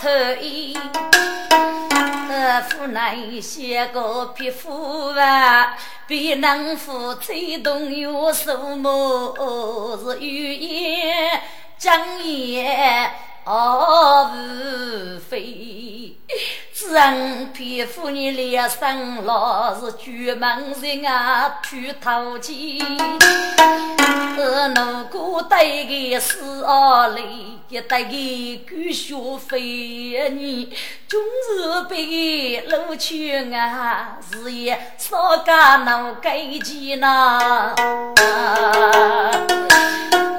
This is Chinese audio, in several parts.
头衣。呃，夫人写个皮肤啊，比能夫吹动有什么是语言讲言哦无非。人皮肤你脸上老是举门人啊，去讨钱。呃，如果带个四二零，也带个狗学费，你终是被老去啊，事业少干能给钱呐。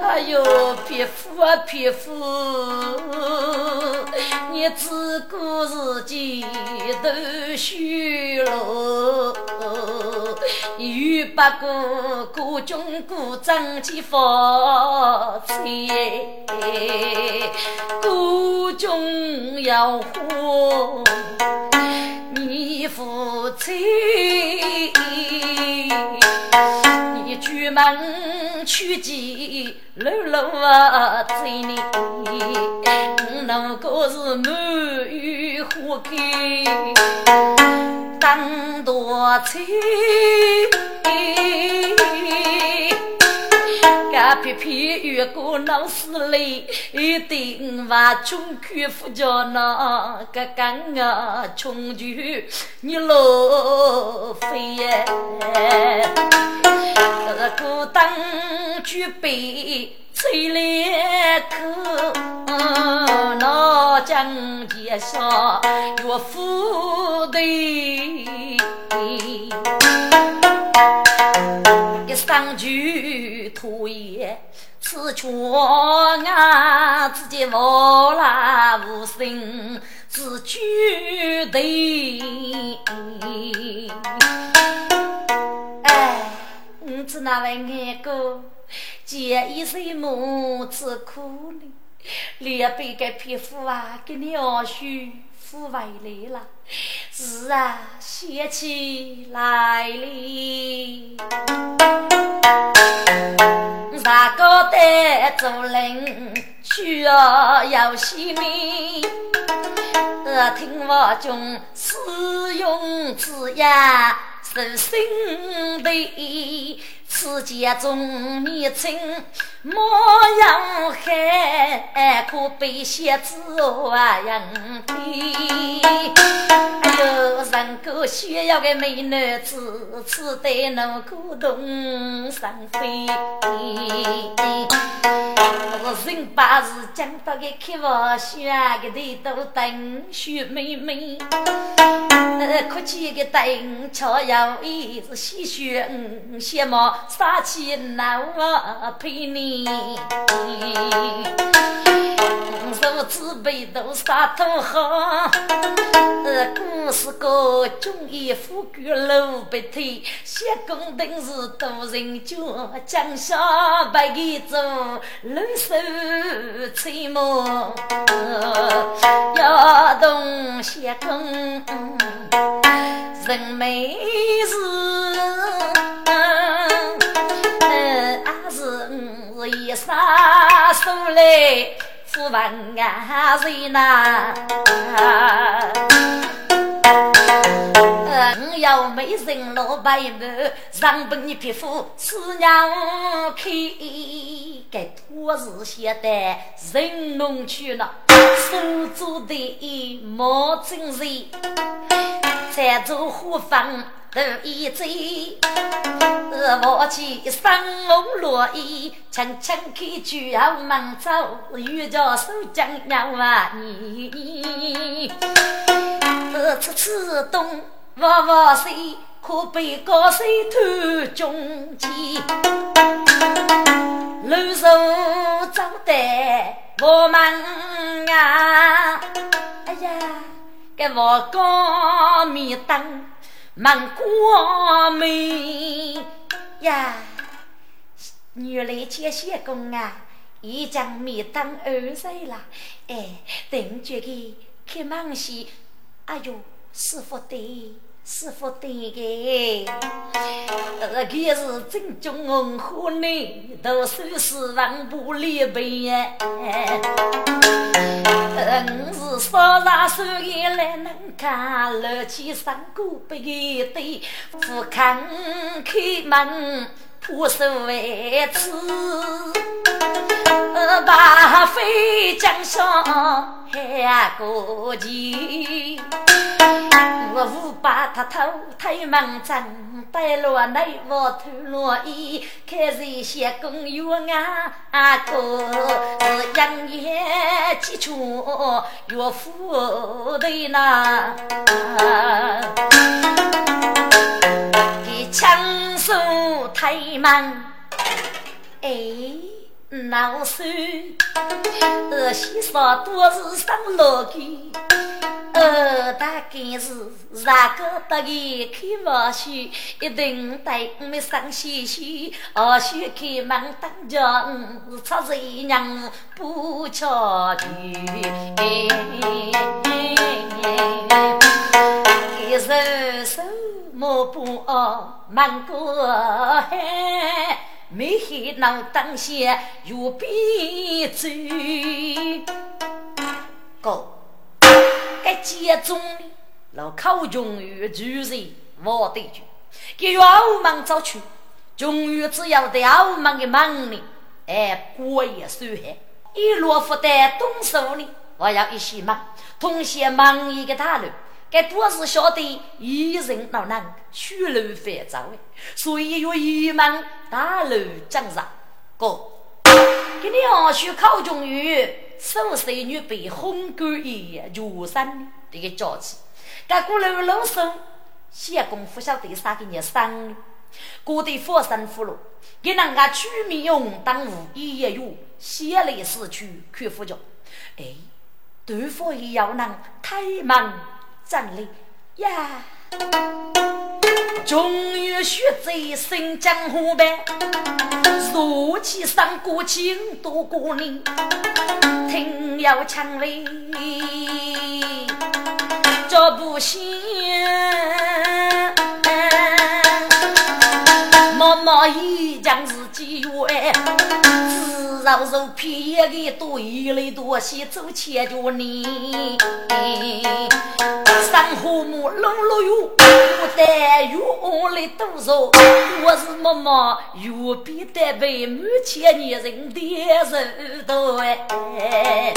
哎呦，皮肤啊皮肤，你只顾自己都虚了，又不顾顾中顾张去发财，顾中要花，你夫妻。你出门去见楼楼啊，追你，那个是满园花开，当多彩。个皮皮越过闹市里，一定话穷苦富家那个干啊穷就你老飞耶，个当举杯吹来口，那江街上岳父的。上句土言，此劝啊自己无拉无心，自居的。哎，你知那位爱哥，见一岁母子苦呢，两边个皮肤啊，给你二叔抚回来了。是啊，想起来了，啥个得做人需要有细命，呃，听话中使用之呀，是心的。此间中年轻模样还可被蝎子啊样的。哎呦，人过需要个美男子，只得能鼓动上飞。人把事讲到个开玩笑，个头都等雪妹妹。呃，可气个等瞧要一是喜雪嗯，羡慕。杀气恼啊，陪你，手指背都杀得好。呃，故事个中义富贵路不退，写公灯是多人家，江下白给做冷手吹毛，要动写公人没事。一杀手来富万人呐！我要美人老白毛，上本你皮肤似娘开，该托是现的人农去了，手做的毛真人，在做虎房。头一醉，我起生龙落衣，轻轻开酒后门走，又叫手将要啊你。呃，次次东哇哇西，可被高山偷中间。路上走得我们啊，哎呀，给我高面灯。满光明呀！原来这些工啊，已经面当二岁了，哎，等这个开忙些，哎呦，师傅对。师傅对的，呃，可是正宗红火呢，都是四万不离背呀。呃，我是少拿手烟来能看，楼起三个背对，不看开门破手为耻。把飞江上喊过去，我无把他偷推门针，带落内我偷落衣，开始写公园啊哥是养眼基础岳父的那，给枪手推门，哎。老孙，儿媳妇多是上老根，二大概是哪个得意开玩笑，一定对我们上西西，二媳开门当家，出谁娘不巧去？一手手摸不，满过海。没黑脑当下又闭嘴。哥，该接中老考中于主人我得去，给岳武门找去，中于只要在武门的门里，哎，过也算害。一落负担动手里，我要一些忙，同些忙一个大路。该多是晓得一人老难，虚楼烦躁哎，所以要一门大楼讲上。哥，给你二叔考中于手手女被红干一脚山这个娇气，该过楼楼上写功夫晓得啥给你生，过得佛山福禄，给人家取名用当无一也有，写来死去看副教。哎，对方也要能开门。站立呀！终于学在新江湖呗，说起三国情多过年，听要强威，脚步行，默默一将自己远。肉肉皮个多，一类多些走千脚呢。山河木龙落雨，我带雨来多少？我是默默越比得被满千年人的人多哎。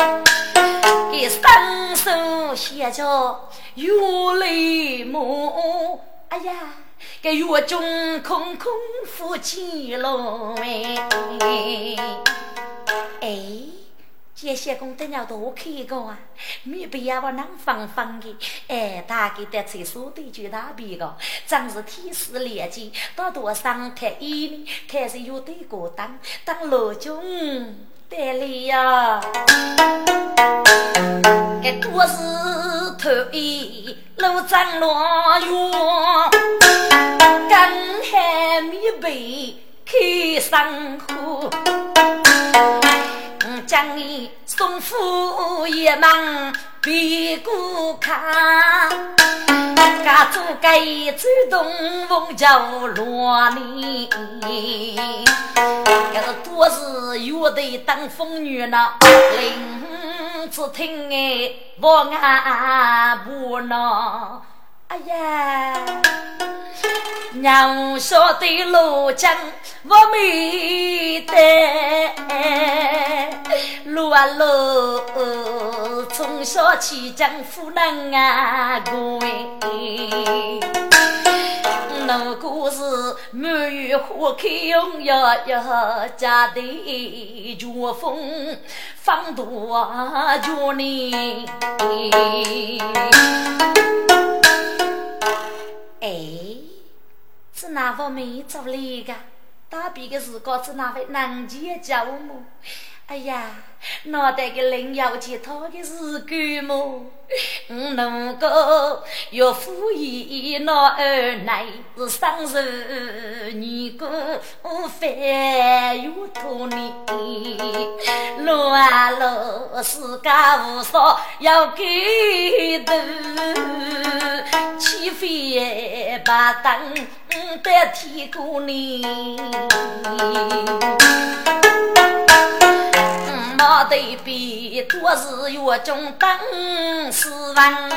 给双手写着越来木，哎呀，给月中空空负起龙哎。些工都要多看个啊！没必要我能放放的。哎，大概在厕所对就大便个，真是天时连接，多多上台一年，开始有对过当当老中得力呀！这多是特意老张罗哟，刚还没被。开生活，将你送夫一门别过看，家做该主动奉教罗你，要多是乐队当风雨呢，林子听哎，我俺不能。哎呀，娘说的路江我没得，路啊路，从小起将夫能啊过如果是满园花开红呀呀，家的秋风放多着呢。哎，是哪方面做来的？大比的时光是哪位南极教母？哎呀，脑袋个人要解脱的是干么？我如果要敷衍那二奶是生日你过饭又托你，路啊路世界无少要给的，起飞把灯得提过你。毛对比多是月中等死亡，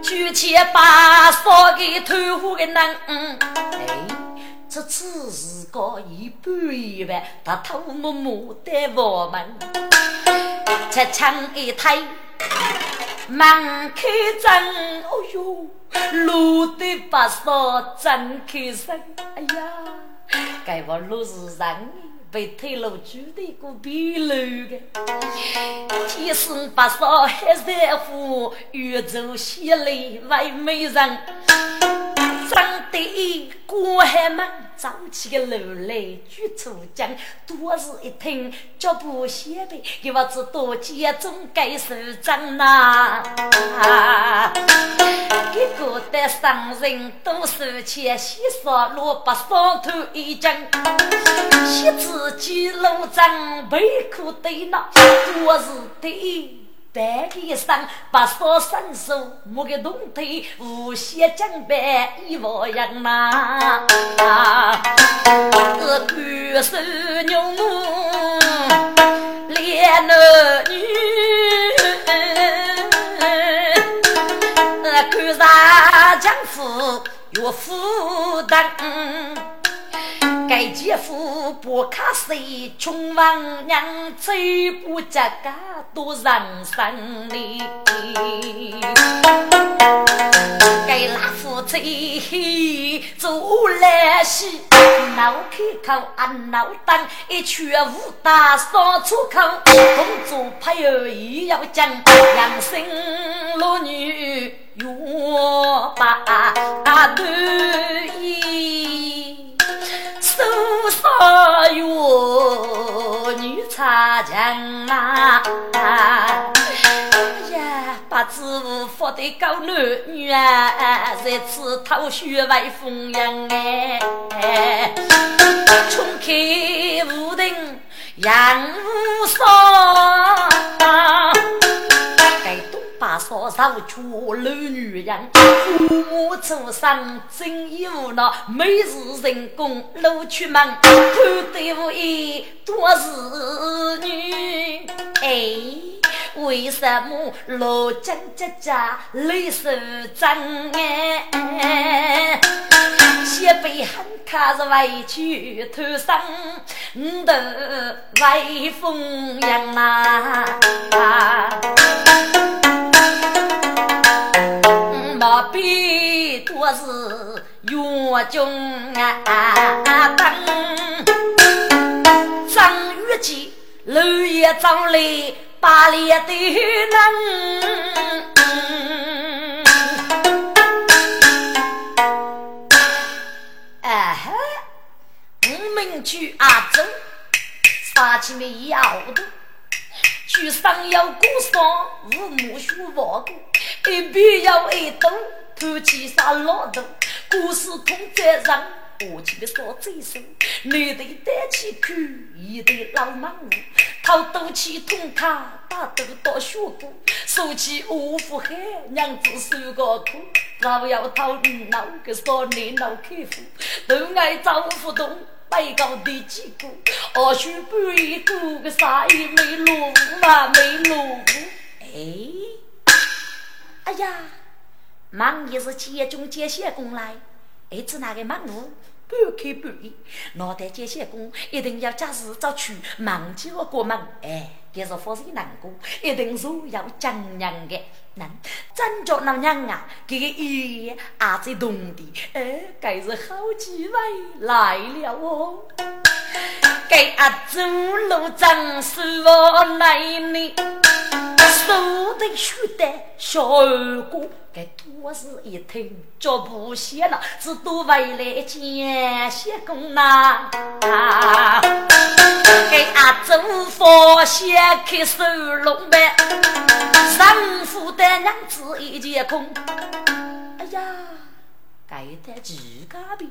举起把烧给偷户的人，哎，这只是个一半一半，他偷摸摸的我们，吃枪一推，门开张，哦哟，路的把烧真开声，哎呀，该我路是人。被推了住的一个壁楼的，天生白少黑在乎，越走西来为美人，长得过海门。走起个路来举出将，多是一听脚步先辈，给我知多见中该手掌呐。给古代商人都收钱，洗刷萝卜上头一斤，写字记录账，背苦对那多是对。白衣裳，白纱伸手，木个铜腿，无限江白一模样呐。是举手牛两男女，看上江夫岳父等。该姐夫不卡谁，穷王娘走不家家多人生里。该老夫妻做来戏，闹开口啊闹当，一拳武打扫出口，工作配偶也要讲，养生落女月把对衣。多少月女插枪啊！哎呀，把子发的高男女啊，在此偷学为风扬哎，冲开无定杨无双。把少少娶老女人，父母祖上真有那美事成功路出门，看对不一多是女。哎，为什么老江家家泪手脏哎？先辈很卡是委屈头上的威风扬啊！毛笔多是元中啊，等张玉吉楼也张来把脸的人。哎哈，我们去阿州，杀起没要的。去上有过山，无木须王过，一边要一斗，偷起杀老头，故事通在上，我去的说最深，女的带起口，一对老忙活，偷斗气通他，打斗到血骨，说起我父海，娘子受个苦，老要讨你闹个少年闹开户，都爱丈夫动。背高的几个，二叔半夜过个啥也没落嘛，没落。哎，哎呀，忙也是接中接些工来，儿子那个忙路半开半闭，脑袋接线工一定要假日早去忙起个过门，哎。这是发生难过，一定是要讲娘的。那真叫那娘啊，这个爷爷还在动的，哎，该是好几位来了哦。给阿祖路长是我奶奶，手得须得小二哥，该多是一听脚步歇了，只多回来见谢公呐。给阿祖佛先开收龙呗，上府的娘子一见空。哎呀，该得几家呗？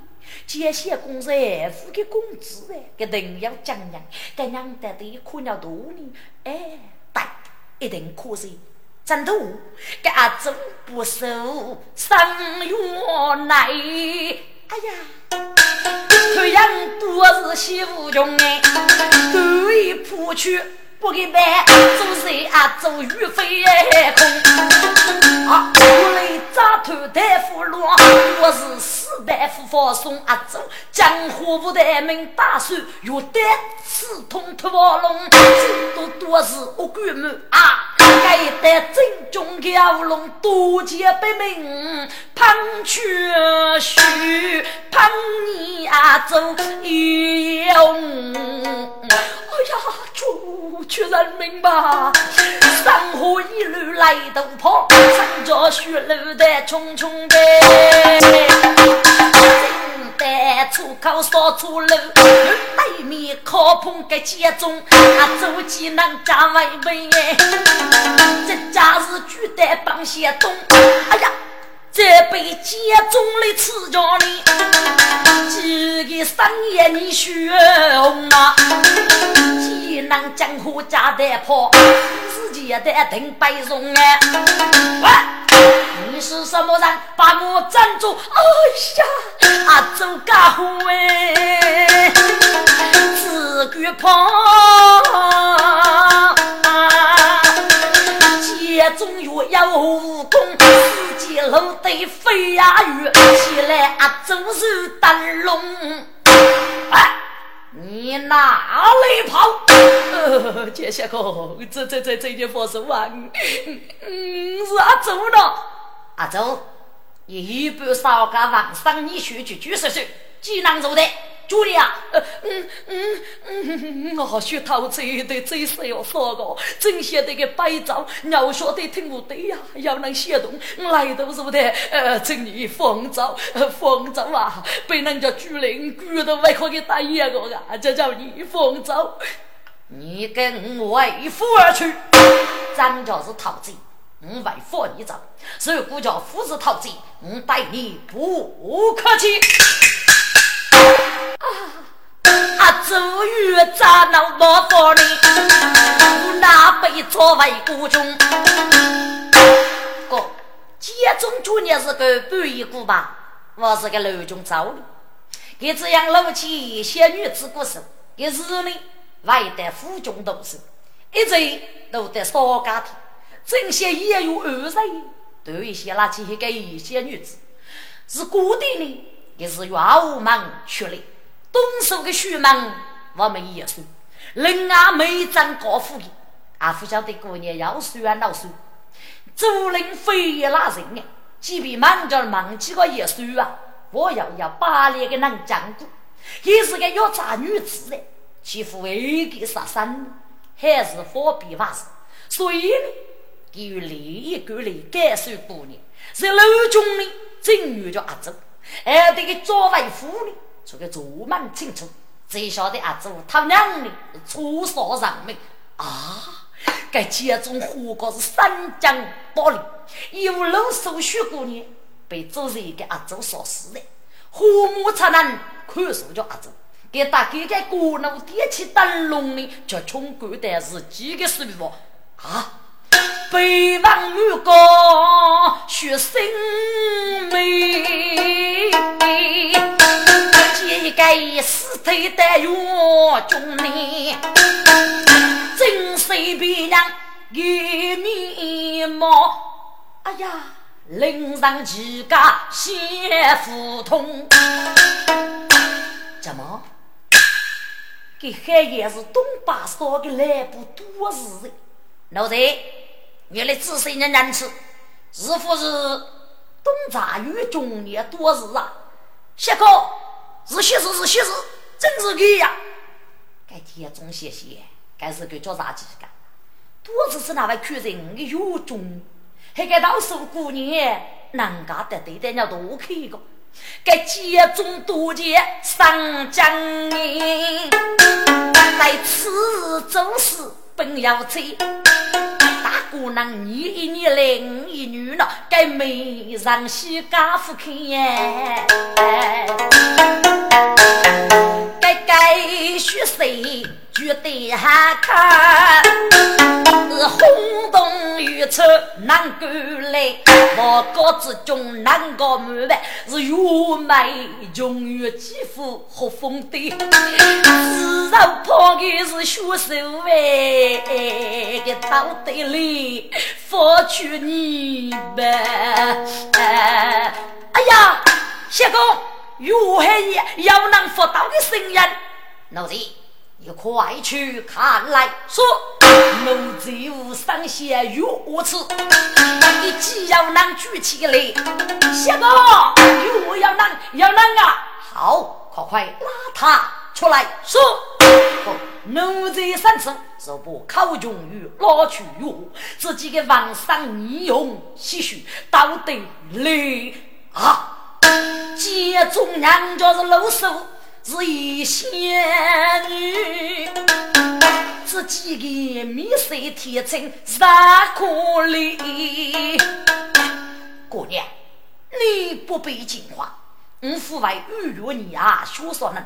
接谢公子付给工资哎，给定要讲讲，给娘得的苦了多年，哎，对，一定可惜。真的，给阿祖不收三月来，哎呀，太阳多是西无穷哎，故意扑去。不给办，做谁啊？做鱼飞空。啊，我来扎头大夫罗，我是四大夫放松阿走，江湖不得名大帅，有得刺痛脱龙，多多是我鬼门啊！该得正中蛟龙，多结百名，喷去须喷你阿走用。哎呀，主去人命吧！山河一路来都跑，穿着血路的匆匆的，正在出口少出路，对面靠棚个街中，啊，走技能加外围哎，这家是巨蛋帮些东，哎呀！这被家中的吃着你，几个三爷你血红啊！济南江湖家的破，自己的顶白容哎！喂，你是什么人？把我站住！哎呀，啊，走家伙哎，自个跑。中药有武功，四季路得飞呀鱼，起来啊走是灯笼。哎，你哪里跑？杰下哥，这这这这件佛手啊，嗯，是阿周呢。阿周，一般少个晚上你学去举手手，技能做的。主人啊，嗯嗯嗯，我学陶瓷的最是要说个，真写得个白照，要说得听不得呀，要能写动，来都是不得，呃，真你风骚，风骚啊，被人家主人举都外可给打野个啊，这叫你风骚，你跟我为夫而去，咱就是陶贼，我为夫你走，如果叫父子陶贼，我待你不客气。啊！周瑜咋能不服你？我哪被作为国中？哥，家中主你是个半一股吧？我是个楼中造的，给这样老气小女子过手，给日里外得府中读书，一直都得少家庭，这些也有二人，都一些那几个一些女子，是固定的，也是愿无门出来。东手的书门，我们也是。人啊，没长高富的，啊，不晓得过年要书啊，老书。竹林飞拉人啊，即便忙着忙几个也书啊，我要要把那个能讲过，也是个要渣女子的，欺负未给杀生，还是货币法事。所以呢，给予利益管理感受过年，是老中的正月叫阿周，还得给作为妇女。出个竹门清楚，最晓得阿祖他娘的出少人命啊！该家中活过是三江八里，有路手续过年，被周人给阿祖杀死的。父母才能看守着阿祖，给大哥在过路点起灯笼的，叫冲关的是几个师傅啊？北望雨高雪生美。一个死头的冤中呢，真是别人一面貌。哎呀，领上几个先腹痛，怎么？这还也是东巴烧的来不多事。老贼，原来只是一人吃，是不是东茶与中年多事啊？谢哥。是些事，是些事，真是个呀！该天中谢谢，该是个叫啥几个？多子是那位客人的有中，还给老叔姑娘能家的对待要多看一个。该集中多见上江宁，在此做事本要催。大姑娘，你一年来一女了，该没让西家父看耶。该该学谁？绝对还看，是轰动宇宙难过来，我高之中难过满白，是月美穷月肌肤和风的，自然跑的是血手哎，的道德里佛去你呗，哎呀，谢公，月黑要能佛道的声音，老子。你快去看来，说奴就上下如此。你既要能举起来，下个又要能要能啊！好，快快拉他出来。说，奴才三次是不考中于拉去哟，自己的皇上利用些许道德礼啊！接中娘家是老手。是一仙女，自己的面色天真啥可怜？姑娘，你不必惊慌，我父为预约你啊，学说呢。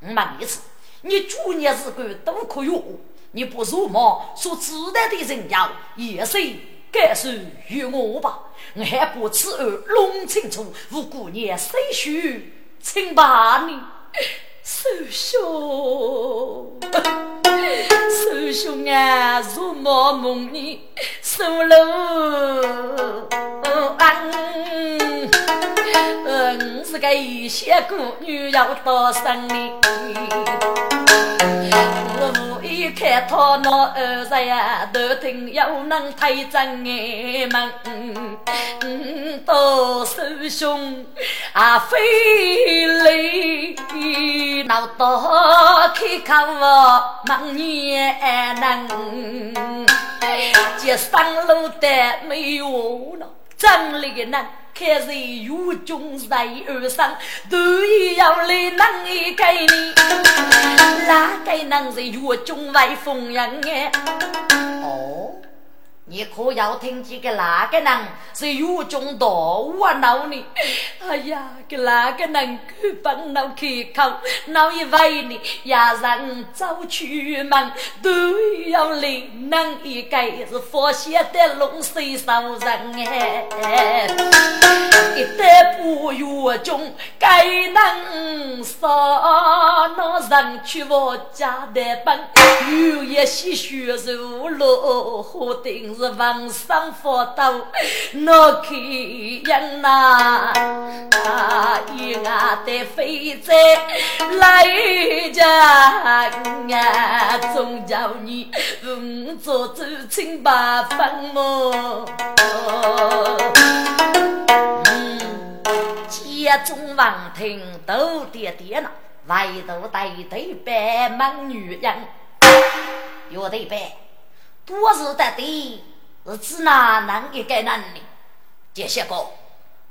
我问一次，你主业是个都可用，你不入吗？所自带的人妖，也是该是与我吧？我还不此儿弄清楚，我姑娘谁许请把你。师兄，师兄啊，如梦梦里，苏楼安。嗯，是个一些姑女要到山里。一看他那儿子呀，头顶又能推正眼门，到师兄啊飞来，闹到开口忙也能，这上路的没有了，真的难。开在狱中在而上，都要来能一给你，哪个能在狱中为风人哎？哦。你可要听见个哪个人是狱中大我闹你？哎呀，个哪个人去帮闹开口，闹一为你呀人走出门，都要来能一个是佛仙的龙水烧人哎！一旦不狱中该能杀那人去我家的本，有一些血肉落河定。是往上佛道，我看见那一眼的飞在来家啊，总叫你五座走清八分么？嗯，家中王庭都点点了，外头带对白忙女人，有对白，多是得的。是指哪能一个能力？这些个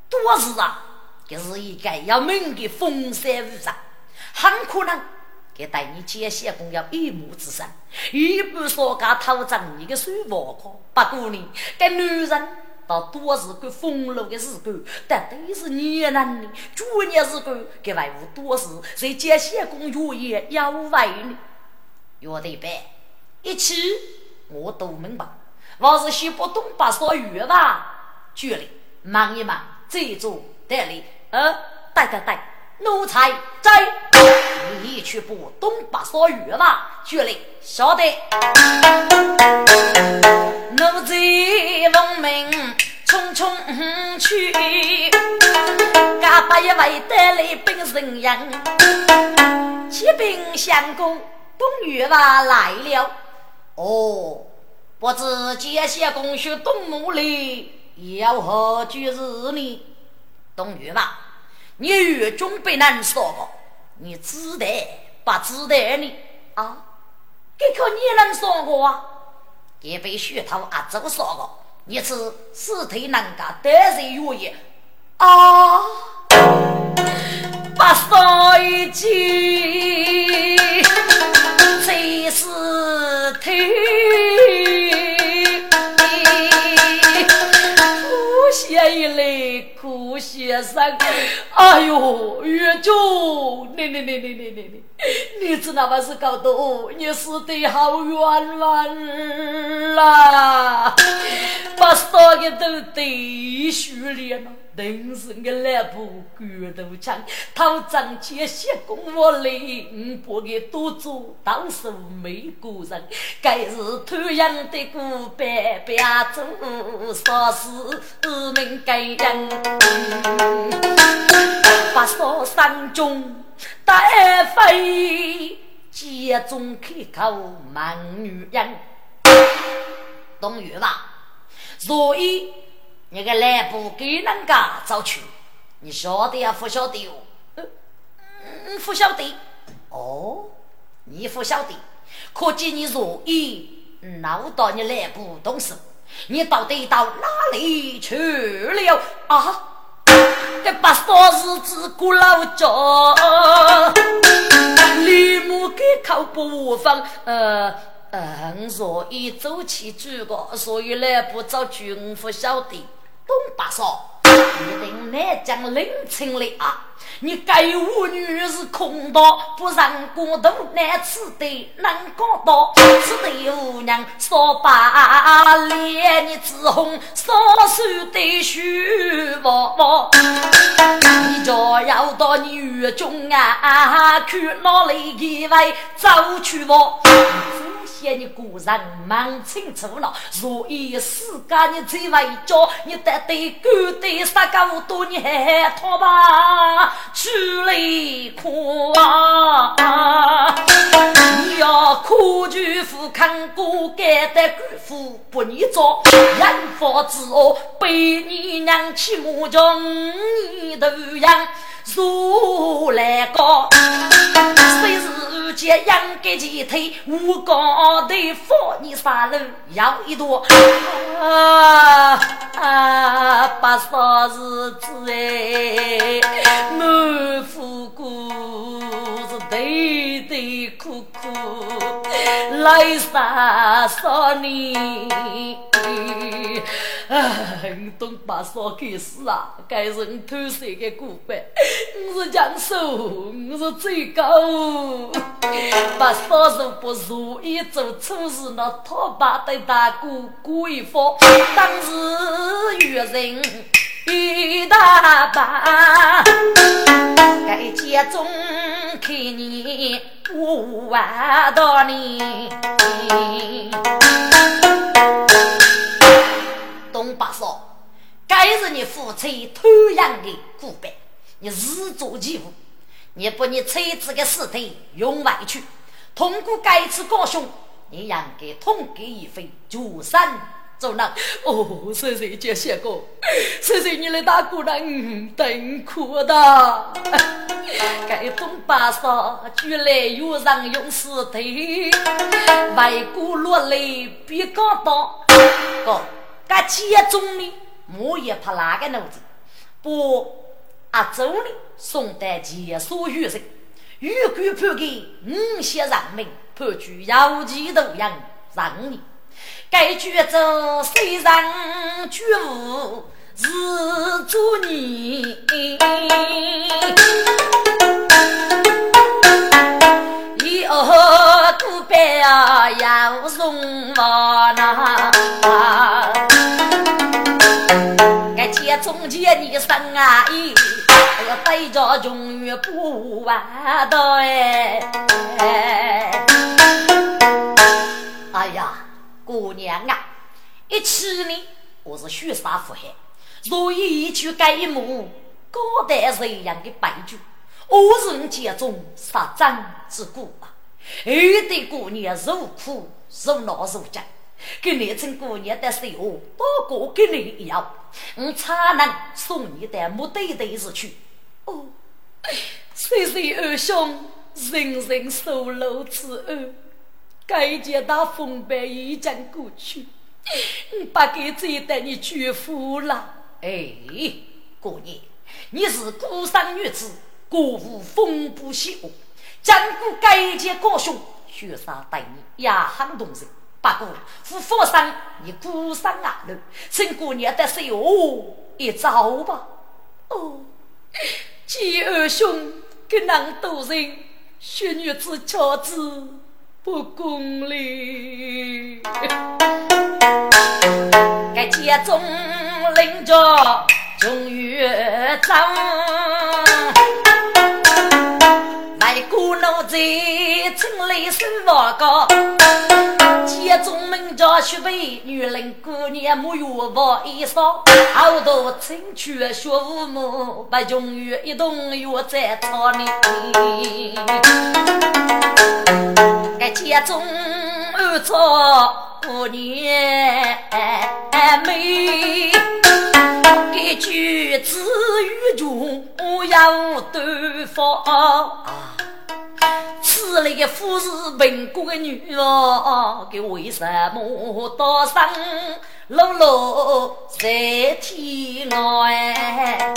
多是啊，就是一个要命的风山无常，很可能给带你这些工要一目之身，一不说家偷挣你的手活可。不过呢，这女人到多是个风流的时候，但都是年能力，主业是个给外务多事，在这些工愿意要为你，约得办，一起我都明白。我是学不懂把说语吧，距离忙一忙，这做得里，呃，对对对，奴才在，你去不懂把说语吧，距离晓得。奴才奉命匆匆去，嘎巴一位带来本人样，骑兵相公董玉娃来了，哦。不知这些公学董木里要何居日呢？董玉嘛，你狱中被难说过，你知得不知得呢？啊，这可你能说过啊？也被血头啊走少个，你是死腿能干得罪越也啊，把少一句，谁是腿？一泪苦先生，哎呦，岳中，你你你你你你你，你这那么是搞的，你死得好冤枉啦！把三个都得血脸了。人生的那部骨头枪，头长见血攻我领，不给多做当时没过人。该是偷羊的古板，别做啥事。命该人。八少山中带飞，家中开口忙女人，懂语吧？所以。你个来不给人家找去，你晓得呀？不晓得哟？嗯，不晓得。哦，你不晓得，可见你若一闹到你来不动手，你到底到哪里去了啊？这把少日子过老家，立马给口不放呃。嗯，若一走起主个，所以来不找军不晓得。东八嫂，一定来将领情了！你该我女是空道，不让过度难吃的能讲道，吃的姑娘说把脸你紫红，少手的虚毛毛，你就要到你院中啊，去哪里一位走去我。见你果然蛮清楚了，若以世间你最为教，你得对狗对杀狗多，你还拖吧，出来哭啊！你要苦就富看过干的官夫不你做，人发之恶被你娘欺我叫你头样。如来高，虽是见养个鸡腿，我高头放你三楼要一朵啊啊！八少日子哎，满腹苦是对对苦苦来杀杀你。哎，东八少开始啊，该人偷谁的骨板？我是江苏，我是最高。八少如不如意做错事，那他爸对大哥过一方，当时遇人一大把。该家中看你五万多年。东八少，该是你父亲偷养的骨板，你自作其误。你把你妻子的尸体用外去，通过该次高兄，你让给痛给一回，就山做人。哦，谢谢杰谢哥，谢谢你的大姑娘，等苦的。该东八少，居然有人用尸体外骨落泪，别讲道哥。那家中呢，我也怕哪个奴子？不，阿周呢，宋代前所遇人，欲官判给五些人民，判处有期徒刑十年。该举州虽然举无是做孽，以后古板啊要送我那。该中间你生啊，咦，这个对着永远不完的哎！哎呀，姑娘啊，一起呢，我是血杀父海，若以一句改幕，高代这样的白句，恶人家中杀张之故啊！有的姑娘受苦受恼受惊。跟年轻姑娘的时候，多过给你一样，我才能送你的目的地是去。哦，谢谢二兄，人人受禄之恩。该见到风败已经过去，你把给这带你绝服了。哎，姑娘，你是孤身女子，过无风不息哦。经过该见高兄，雪山待你也很动人。不过夫佛生你孤身啊路，请姑娘得是哦一招吧。哦，继二兄跟人多人，雪女子乔子不公理。该家中领着终于走。古奴城里生活高，家中门家学辈，女人姑娘沐浴不衣裳，好多青雀学无母，不穷于一栋院在草里。该家中二草姑娘美，一句子语中要对方。此类富士贫国的女儿，给为什么多生落落在天外？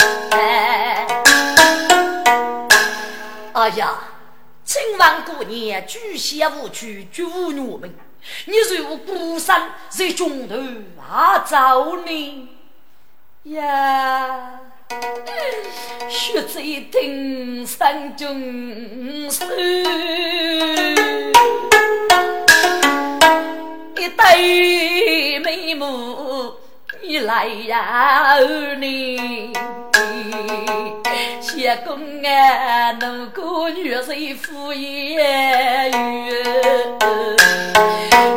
哎呀，清王姑娘居下无趣，绝无女们。你如孤身在中途啊，走呢呀？血在听山中声，一对眉目。你来呀，儿女，谢公啊，奴姑女婿夫言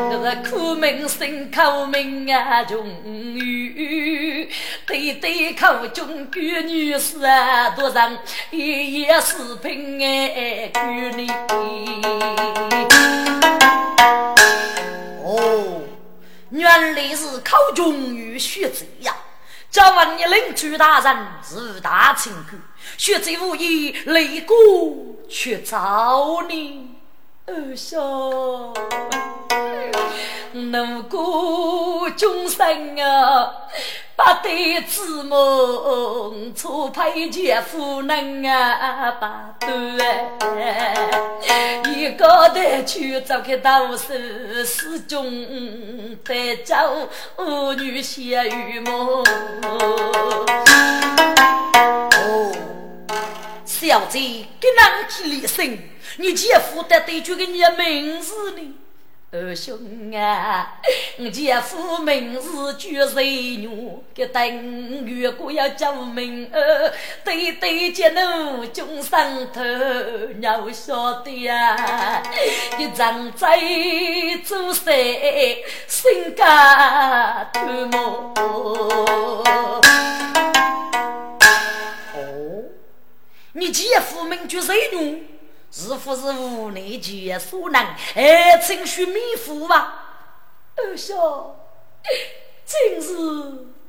语，那个苦命生口命啊，终于对对口中闺女婿啊，多人一夜视频哎，闺女哦。原来是考中于学贼呀！叫问你领主大人是大清官，学贼无疑擂鼓去找你。二兄，怒过众生啊！不得自梦，错配姐夫能啊把断。一个的去找个道士，始终得找女写玉梦。哦，小姐，跟人提离声，你姐夫得对住个你名字呢？二兄啊，我姐夫名字叫谁女？给等月过要叫名儿，对对接奴中上头，要晓得呀！一张嘴做谁心肝头毛？哦，你姐夫名叫谁女？是不是无奈皆所能？还请许弥福吧。二小，真是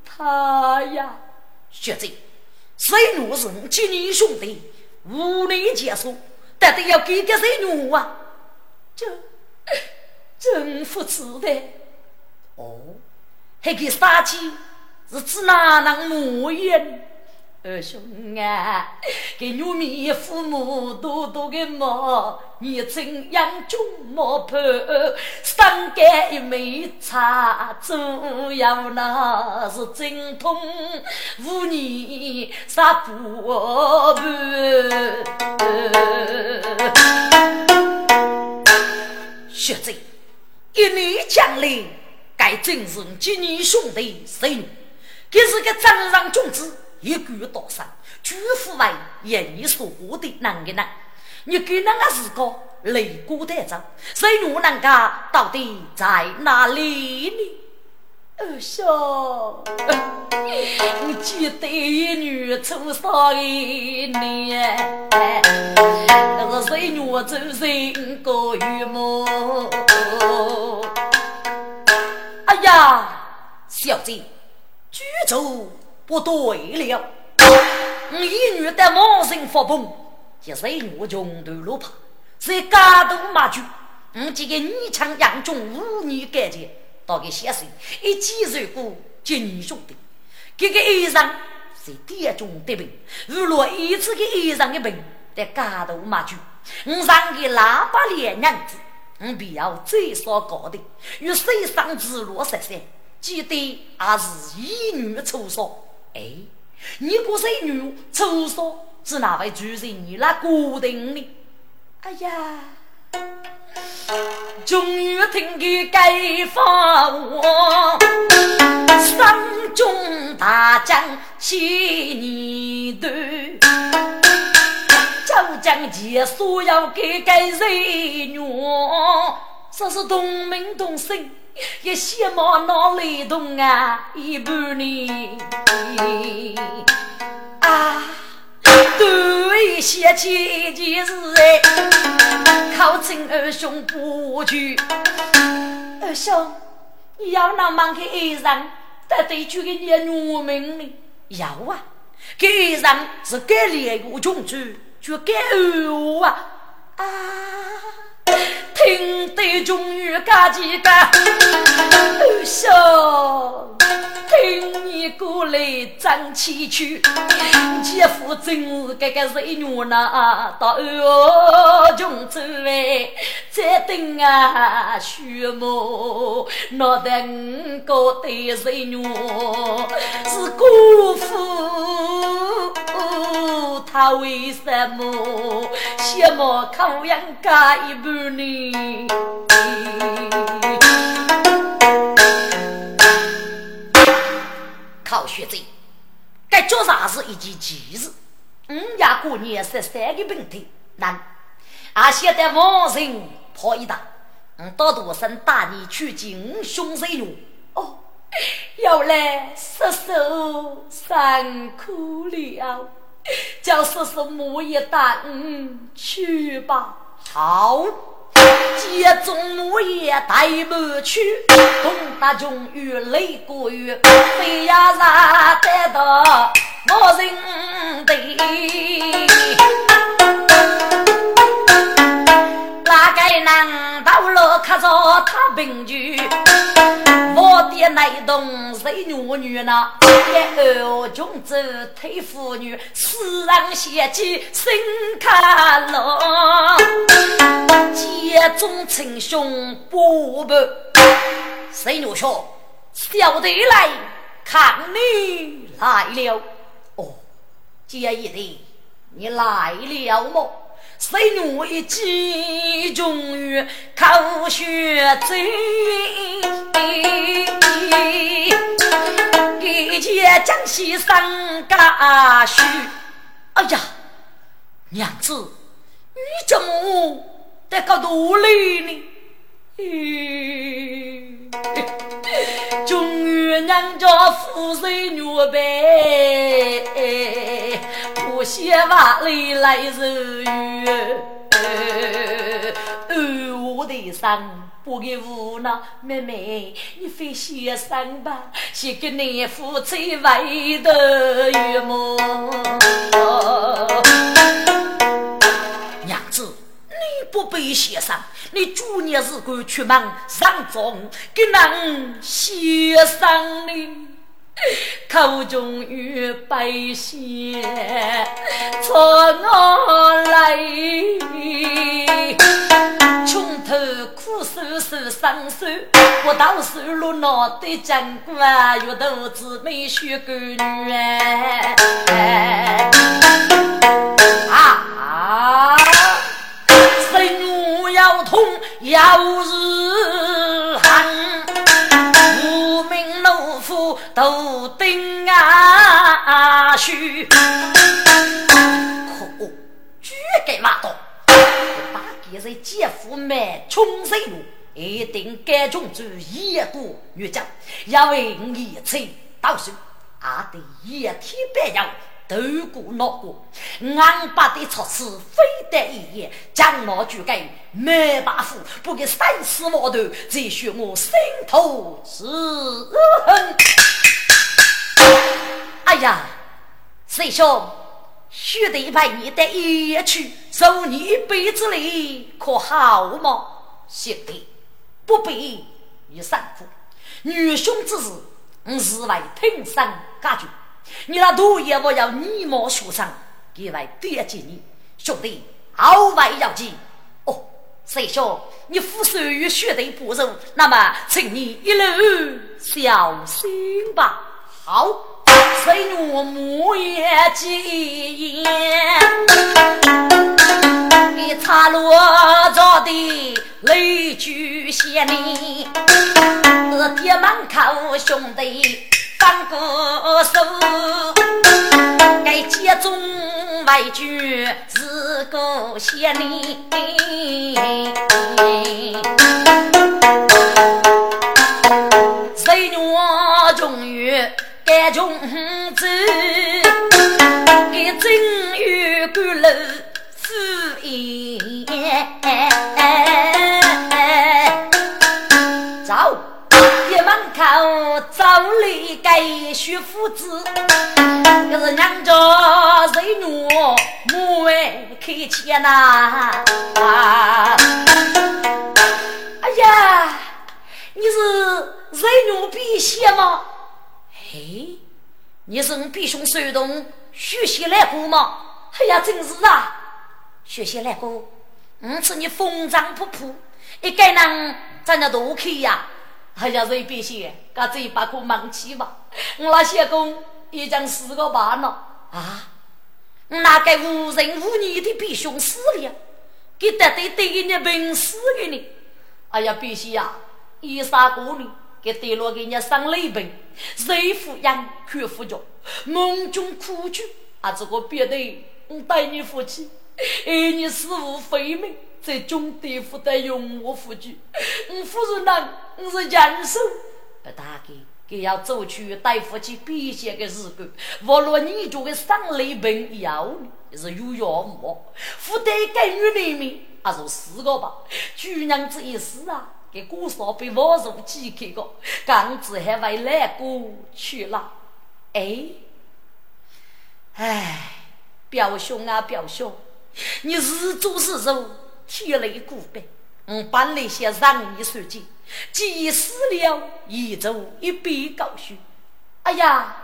他呀！学姐，谁怒是几年兄弟？无奈结束，但得要给个谁怒啊？这真不值得。哦，还给杀鸡，是指哪能模样？二兄啊，给女米父母多多的毛，你怎样种毛婆？三干一枚茶，主要那是精通五年杀不盘。学子，一年将来，该真是几年兄弟谁？这是个掌上种子。一句道上，举夫为言说的男的呢？你给那个是个雷过的走，谁路人家到底在哪里呢？二兄，你记得一女初少一年，那个谁女走人过玉梦？哎呀，小姐，举手。不对了，我一女的猛性发疯，一岁女穷途路怕，在家都马去，我这个女强杨中妇女感觉，到个先生一记受过就女兄弟，这个衣裳是第二种的病，如若一次个衣裳的病，在家头马去，我上个喇叭脸娘子，我必要最少搞定，与世上之路十三，记得还是一女出手。哎，你个是女出手，是哪位主人你来固定的？哎呀！终于听见该发话，山中大将千年断，九江前所要给该人员，这是同名同姓，一些毛脑雷动啊，一半年啊。对，想起一件事哎，考进二兄不去。二兄，你要那忙给衣裳，得得去给你农民呢？要啊，给衣裳是给两个穷主，就给二啊啊！听得终于嘎几个，二兄。听你过来争气去，姐夫真是个个人女呐，到二穷走哎，再等啊，许母闹得五个对人女是姑父，他为什么羡慕考养家一半呢？考学者，该做啥事一件急事。五家过年十三个病体难，俺现在王人跑一趟，我到多生带你去见兄弟女。哦，要来叔叔辛苦了，叫叔叔母一带嗯去吧。好。接中木叶带不去，东大穷与雷过雨，非要让得到我人的。哪个能到了看着他病句？我的那栋是女女呢？一二穷子推妇女，世上贤妻心看了。家中亲兄不不，谁女说小弟来看你来了？哦，姐一弟，你来了么？谁女一见终于口血醉，一见江西三家婿。哎呀，娘子，你怎么在搞独立呢？终于娘家富贵女呗。不写话里来日月，我的伤不给无奈，妹妹你非写上吧，写给你夫妻为的月梦。不必写上，你主年日过出门上妆，给人写上呢。口中与百姓从我来，穷头苦守守双手，我到手落脑袋将官，月头姊妹学个女啊啊！生我要痛要日寒。头顶啊须，可恶！绝该骂道：“把给人姐夫买穷水路，一定该中住一股女将，要为一次到手，阿得一天半夜都过闹过，俺把的措施非得一言，将我举给没把夫，不给三死毛头，再学我心头之恨。哎呀，师兄，兄弟派你带一去，受你一辈子礼，可好吗？兄弟，不必你散苦。女兄之事，我是为听生家具。你那毒也我要你莫受伤，意外惦记你兄弟，好外要紧。哦，师兄你父手与血对不柔？那么，请你一路小心吧。好。谁我木叶几言，你擦落着的泪珠线里，我爹门口兄弟当歌手，该接中外句是个仙里，谁我终于。干穷子，给正月过路敷衍。走，口走里该学夫子，可是娘家人奴母爱开钱呐。哎呀，你是人奴辟邪吗？哎，你是我弟兄手动学习来过吗？哎呀，真是啊！学习来过，我是你风尘仆仆，一个人在那多开呀！哎呀，这必须，把嘴巴可忙起吧！我那些工已经四个半了啊！那个无人无义的弟兄死了，给得得得给你病死给你！哎呀，必须呀，一杀过你。给得了给人上雷病，谁抚养却抚着，梦中苦去啊！这个别的我带你夫妻，爱你死无非命，在中地府的用我夫君，我夫人呢，我是人手，不大给，给要走去带夫妻避险的日子，无论你做个上雷病要是有药物，负担给女人命，还是四个吧，姑娘这一死啊！给姑嫂被我入几开个，刚子还为来过去了。哎，哎，表兄啊，表兄，你日做日做，天雷鼓背。我本来想让你受尽，既死了，一走一笔高兴。哎呀，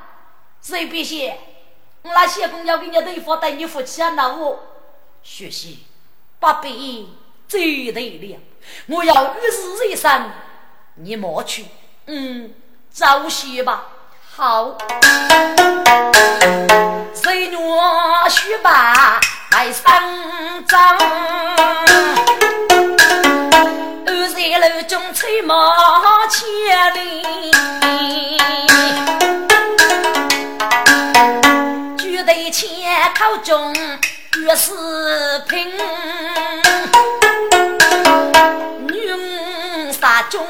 谁别写？我那些公要给你对付，带你夫妻啊，那我学习不必最对了。我要与日一生，你莫去，嗯，早些吧。好，谁若须把来上帐，二在楼中吹马千里，举头千口中月是平。大中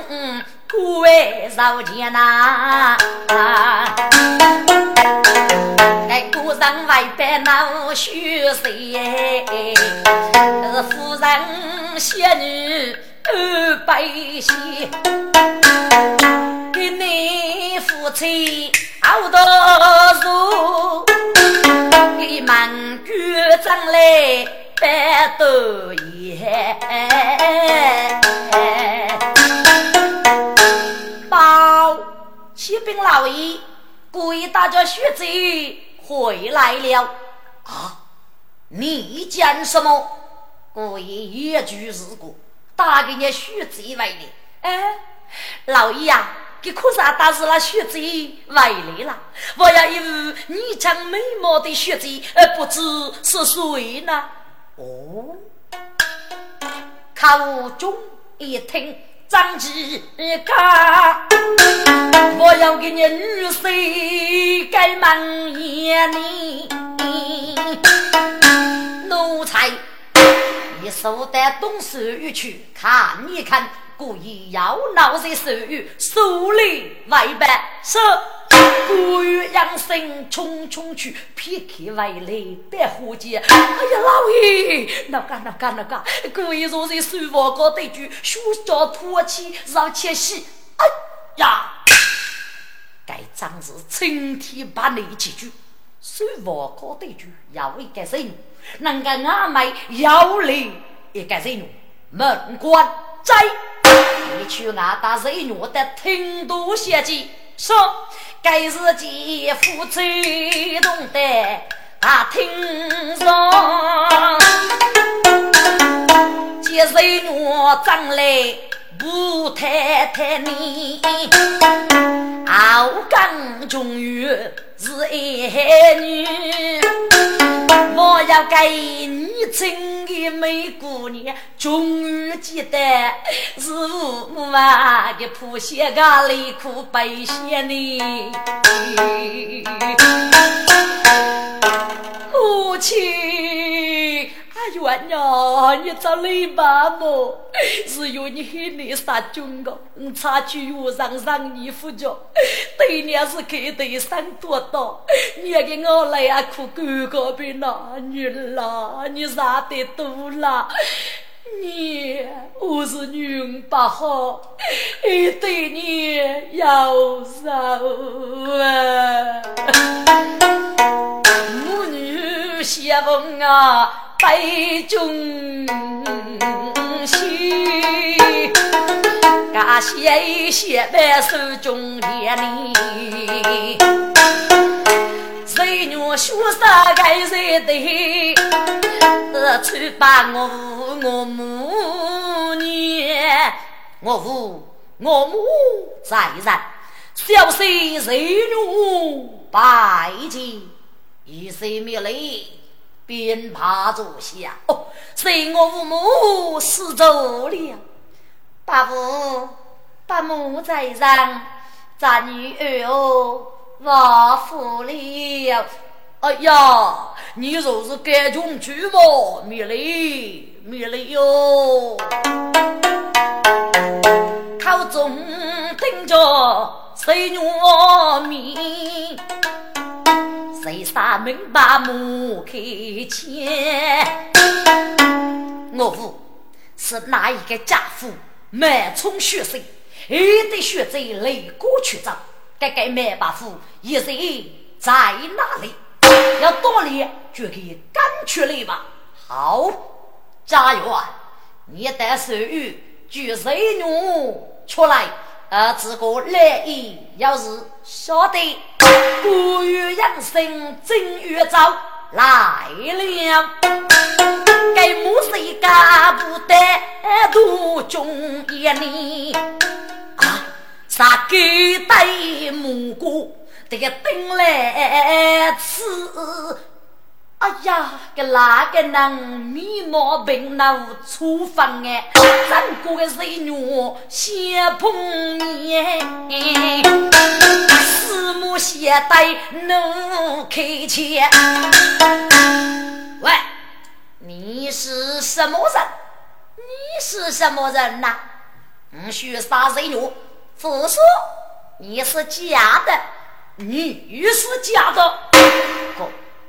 古为少钱呐，哎，古人外边闹虚岁，是夫人仙女二百些，给你夫妻好多数，给满卷账来百多页。启禀老爷，故意大家学贼回来了啊！你讲什么？故意一句是过，打给你血贼回来。哎，老爷呀，给可啥打是那血贼回来了？我要一副你将美貌的血贼，呃不知是谁呢？哦，考中一听。张继刚，我要给你女婿盖门眼里，奴才，你手得东手语去看一看。故意要闹些手语，手里外办是故意养生，匆匆去撇开外来白虎姐。哎呀，老爷，那干那干那干，故意坐在书房高对句，学着唾弃，让切戏。哎呀，该张是青天把你几句，书房高对句要一个人，能够阿妹要来一个人门关。在，你去俺打谁女的听多些计，说该是姐夫走动的，他听说，接受我长来不太太你，傲刚终于是爱女，我要给你真的美姑娘，终于记得是我啊的铺鞋个内裤白鞋呢，母亲。冤呀！你找雷爸么？是有你喊你杀军个，我插去我上上你夫家，对你是给对山多刀，你给我来呀哭哥哥边呐，女啦，你啥得多啦，你我是女不好，一对你要受啊，女相逢啊。杯中喜，感谢谢白手中甜哩。谁女学啥该谁的？呃，去把我我母年，我父我母在人，小婿谁女拜见，一岁没来。鞭炮坐下，哦，随我父母死走了。伯父、伯母在上，咱女儿哦，我服了。哎呀，你若是赶穷去吧，灭了，灭了哟。口中顶着水女面。谁杀门把母开前？我父是哪一个家父？满充血色，一得血在擂过去找。这个满把父一人在哪里？要多练，就给赶出来吧。好，家园，你带手语，举水女出来。儿子个来意，要是晓得，古语养生正月早来了，该母谁家不得多中一年啊？啥给带母姑这个等来吃？哎呀，个哪个能面貌平那厨房哎，整个个水女先碰面，四目相对怒开枪。喂，你是什么人？你是什么人呐？你须杀水女，父说你是假的，你是假的。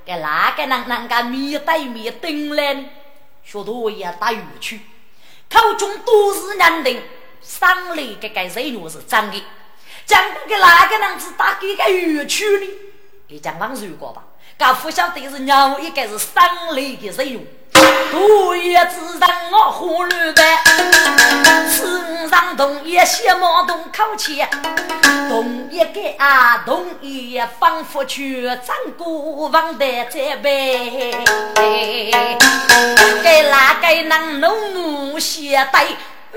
给哪个人能够面对面顶来？学徒也打鱼去，口中都是认定上来这个水路是真的。讲给哪个人是打给个鱼去呢？你讲往如过吧，噶不晓得是鸟，应该是上来的水路。独叶子让我胡乱办，身上同一些毛同口气，同一个啊同一仿佛去张国王的在背，给哪个能弄木鞋带？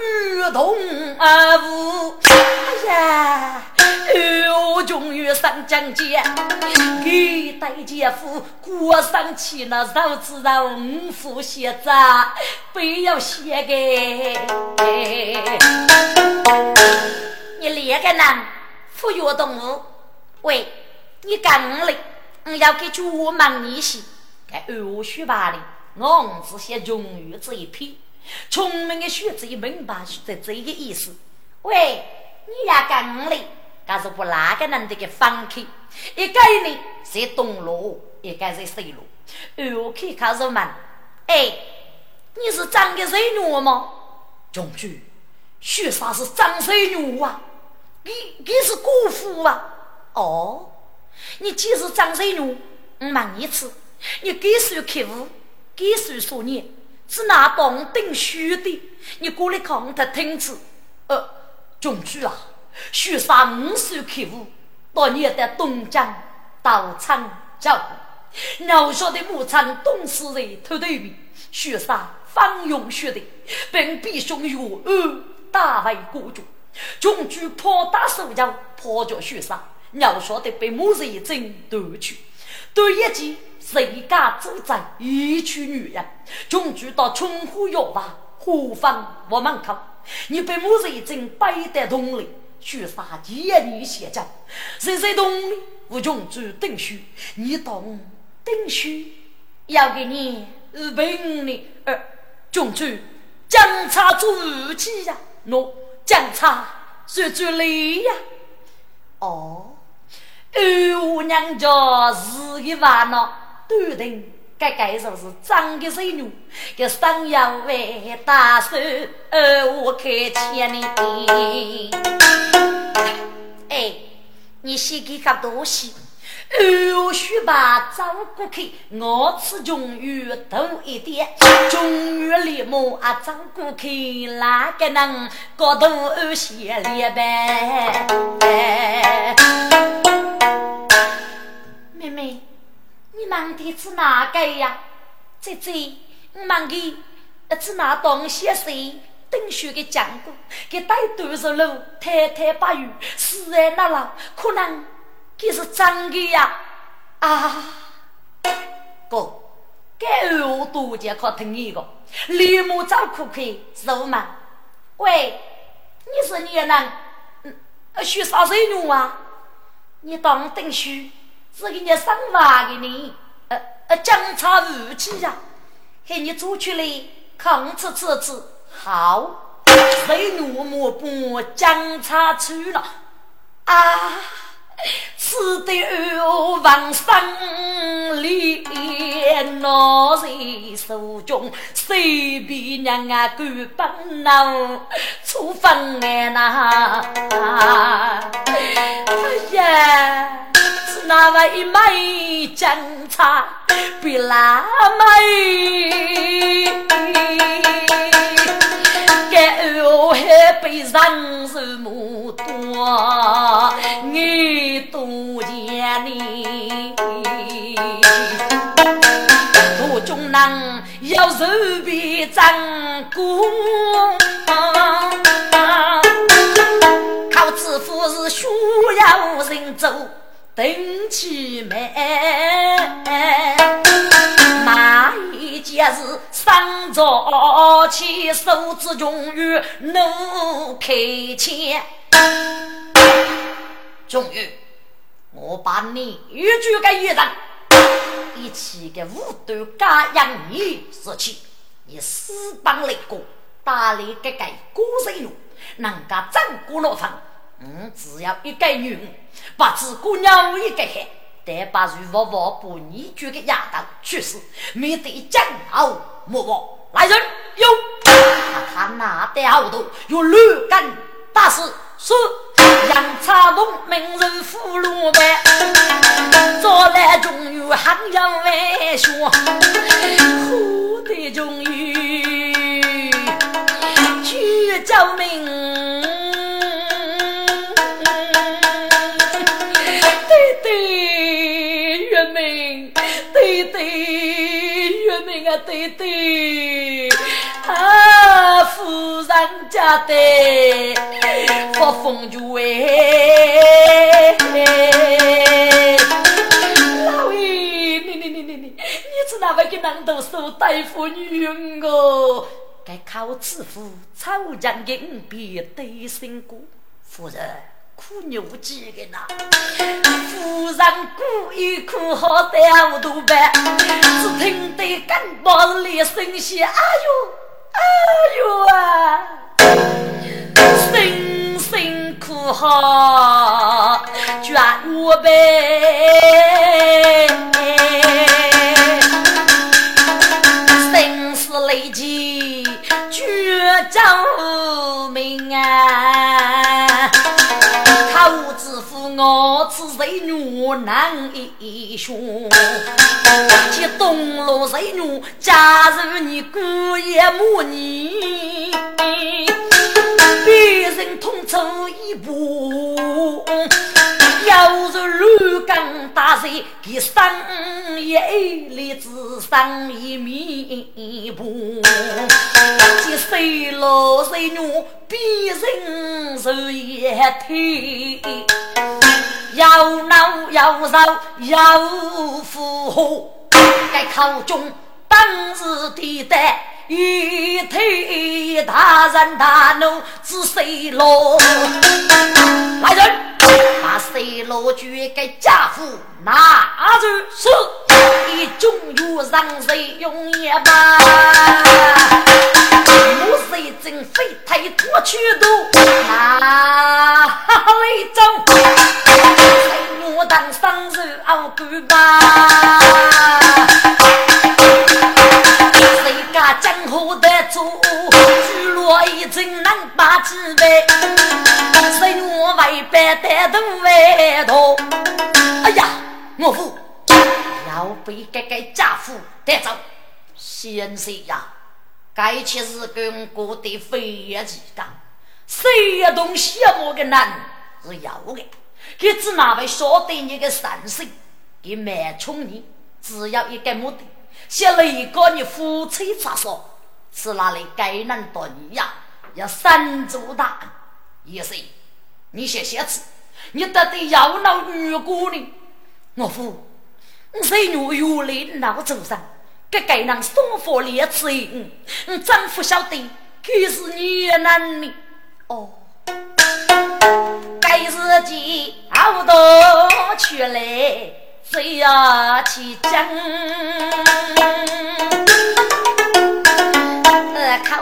如同阿父，哎呀，我终于上江街，给大姐夫过上去那肉子肉五副鞋子，不要写给。你两个人富有动物，喂，你干了，我要给主忙一些，该二叔吧的，我只写荣誉这一篇。聪明的学子明白这这个意思。喂，你也讲嘞，但是不哪个能这个放开？一个呢在东路，一个在西路。二开开始问：哎，你是长个水女吗？将军，学啥是长水女啊？你你是姑父啊？哦，你既是长水女，我问你次，你给谁开悟？几岁说你？是那东顶虚的，你过来看他听次。呃，中举啊，许杀五岁客户，到你的东江到沧州，老晓得牧场董事人偷头皮，许杀方勇学的，并必兄岳二大为国主，中举破打手脚，破脚许杀，老晓得被某人争夺去，对一计。谁家主宰一群女人，终聚到春花药房何方我门口。你被母子一阵背得动力，许杀千里写照。谁谁动力，无穷举定虚。你懂定虚，要给你日本的呃，中举江差做武器呀，喏，江差是主力呀。哦，二娘家是一万了。断定，该该说是长的水牛，给上要为大手，呃，我开钱呢。哎，你先给个东西，呃，须把照顾去，我吃中鱼多一点，中鱼里么啊，照顾去哪个能搞到些列呗？忙的是哪个呀？姐姐，你忙的是哪东西？谁等学的讲过？给带多少路？太太把鱼死在那了？可能这是真的呀！啊，哥，该我多讲可听一个，立马找可可肉嘛？喂，你是你能嗯学啥子用啊？你当等学？是给你上娃的呢，呃呃，检查武器呀，给你做出来看吃吃吃，好，谁怒目不检查去了？啊？吃的二王生里，拿在手中，随便让啊干本脑，出分哎呐！哎呀！是那位美警察别拉美，该我还被人是么多，你多见你，途中能要手臂张弓。靠致富是需要人走。登起门，那一件事上早起，手指终于能开钱。终于，我把你一举个一人，一起给五斗加养你死去，你私帮来过，打理个个过生路，人家张过罗房。嗯，只要一个女人，把自姑娘一个孩，得把如娃娃不你举个丫头去世，免得将后莫忘。来人，有他拿的好多，有六干大事，是杨茶龙名人俘虏呗，早来终于还要外说，后得终于去救命。对对，啊，夫人家的发风就哎，老爷，你你你你你，你是哪位给难道收大夫女哦？该靠此夫草将银币对身过，夫人。苦牛几个呐？夫人故意哭好歹我都办，只听得干包里声响，哎呦哎呦啊！声声哭好绝无悲，生死累积绝救命啊！我此谁女难一雄，去东路谁女加入你姑爷母女，别人同走一步。要是乱岗大水，给生一粒子生一米布，这水老水女比人受也推，要闹要绕要呼呼，该考中当日的代。一推大人大怒，指水落来人，把水落举给家父拿住，是一中有让谁用也罢。我水真飞太多去都拿来走，我当生日熬干吧。一阵能把几杯，生我为百带头为头。哎呀，我父要被这个家父带走，先生呀，该去是跟过的飞机的，谁也懂羡慕的男是要的，可知哪位晓得你的善心？给满充你，只要一个目的。写了一个你夫妻咋说？是哪里该人多你呀？要三足大案，也是你写写字，你得得要闹女姑呢？我夫，你谁女有力闹走上？给该人送佛列次，嗯，丈夫晓得，可是你男的哦，该自己熬到去来。谁呀去讲？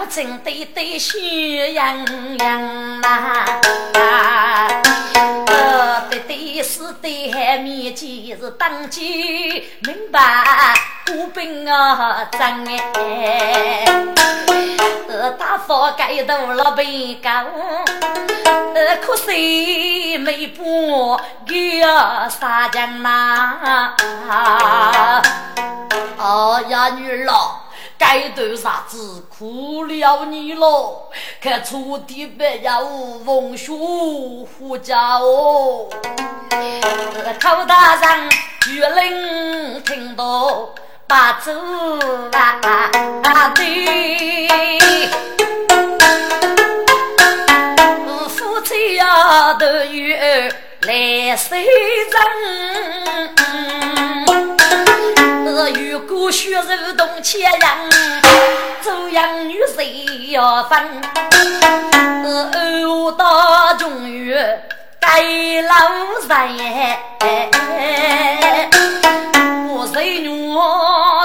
呃，考证对对虚洋洋呐，呃，对对是对海面前是当机明白无兵啊真哎，呃，大佛盖头老兵高。呃，可惜没把个杀将呐！哎呀，女儿，该头啥子苦了你喽？看出的白家无风书护家哦，口大人玉林听到把走啊对。谁呀都有来谁人？如果血肉动千人，做养女谁要分？二大中原该老人，我谁女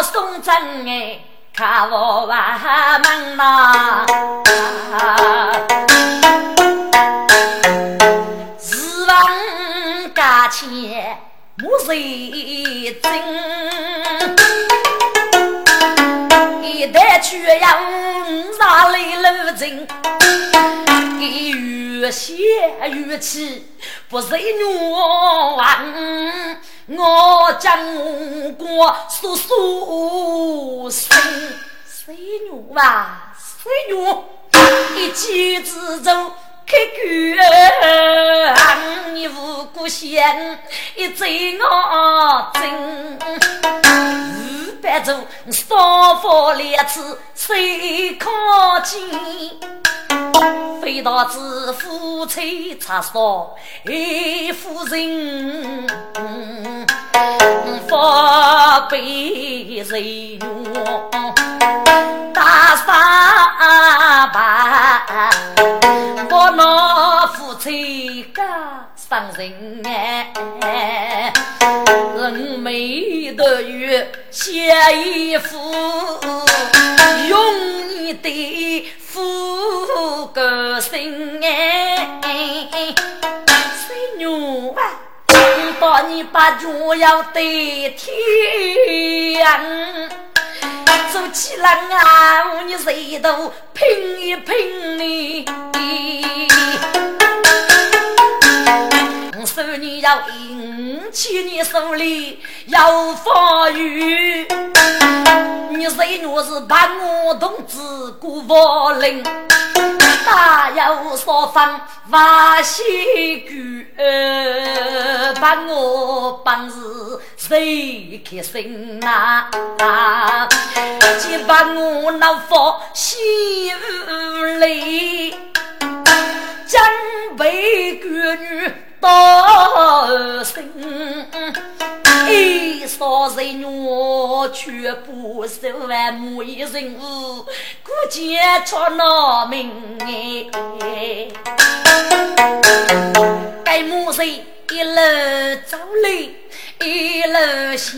送真哎，看我娃们呐。前木谁真？曲要哪里路尽？越写越气，不是我啊，我将过叔叔生，谁女啊？谁女？一气之中。开口，你无辜嫌，一醉我真。五百走，少发两次，谁可见？非道子夫妻差少，一夫人，发悲人大傻白。我那夫妻家伤人哎，人美的月写一幅，用你的夫个心哎，谁女啊？把你把脚要得天。走起来啊！我你谁都拼一拼你，我说你要引起你手里要发育。你谁若是把我同志过佛林，大有所方发西句，把我本事谁开心呐？既把我那佛西里，真被眷女到心。一少人我却不受万母一人物，孤家出难命哎！该母人一路走来一路险，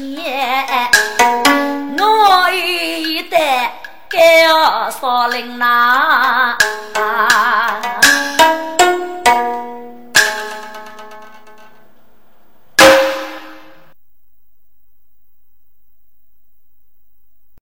我一代盖哦，少林呐。